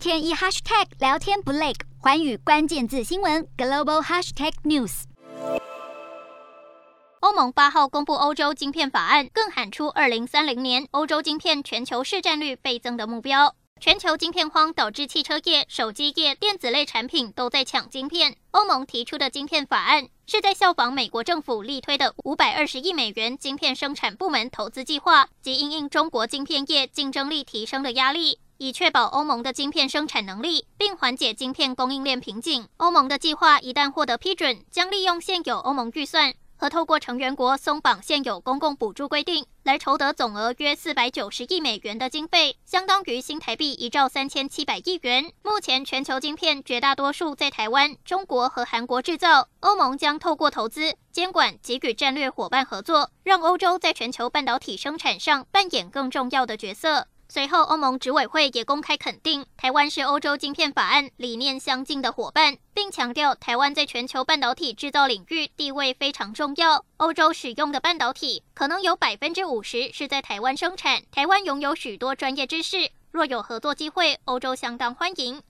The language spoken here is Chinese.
天一 hashtag 聊天不累，环宇关键字新闻 global hashtag news。欧盟八号公布欧洲晶片法案，更喊出二零三零年欧洲晶片全球市占率倍增的目标。全球晶片荒导致汽车业、手机业、电子类产品都在抢晶片。欧盟提出的晶片法案是在效仿美国政府力推的五百二十亿美元晶片生产部门投资计划，及因应中国晶片业竞争力提升的压力，以确保欧盟的晶片生产能力，并缓解晶片供应链瓶颈。欧盟的计划一旦获得批准，将利用现有欧盟预算。和透过成员国松绑现有公共补助规定，来筹得总额约四百九十亿美元的经费，相当于新台币一兆三千七百亿元。目前全球晶片绝大多数在台湾、中国和韩国制造，欧盟将透过投资、监管及与战略伙伴合作，让欧洲在全球半导体生产上扮演更重要的角色。随后，欧盟执委会也公开肯定台湾是欧洲晶片法案理念相近的伙伴，并强调台湾在全球半导体制造领域地位非常重要。欧洲使用的半导体可能有百分之五十是在台湾生产，台湾拥有许多专业知识，若有合作机会，欧洲相当欢迎。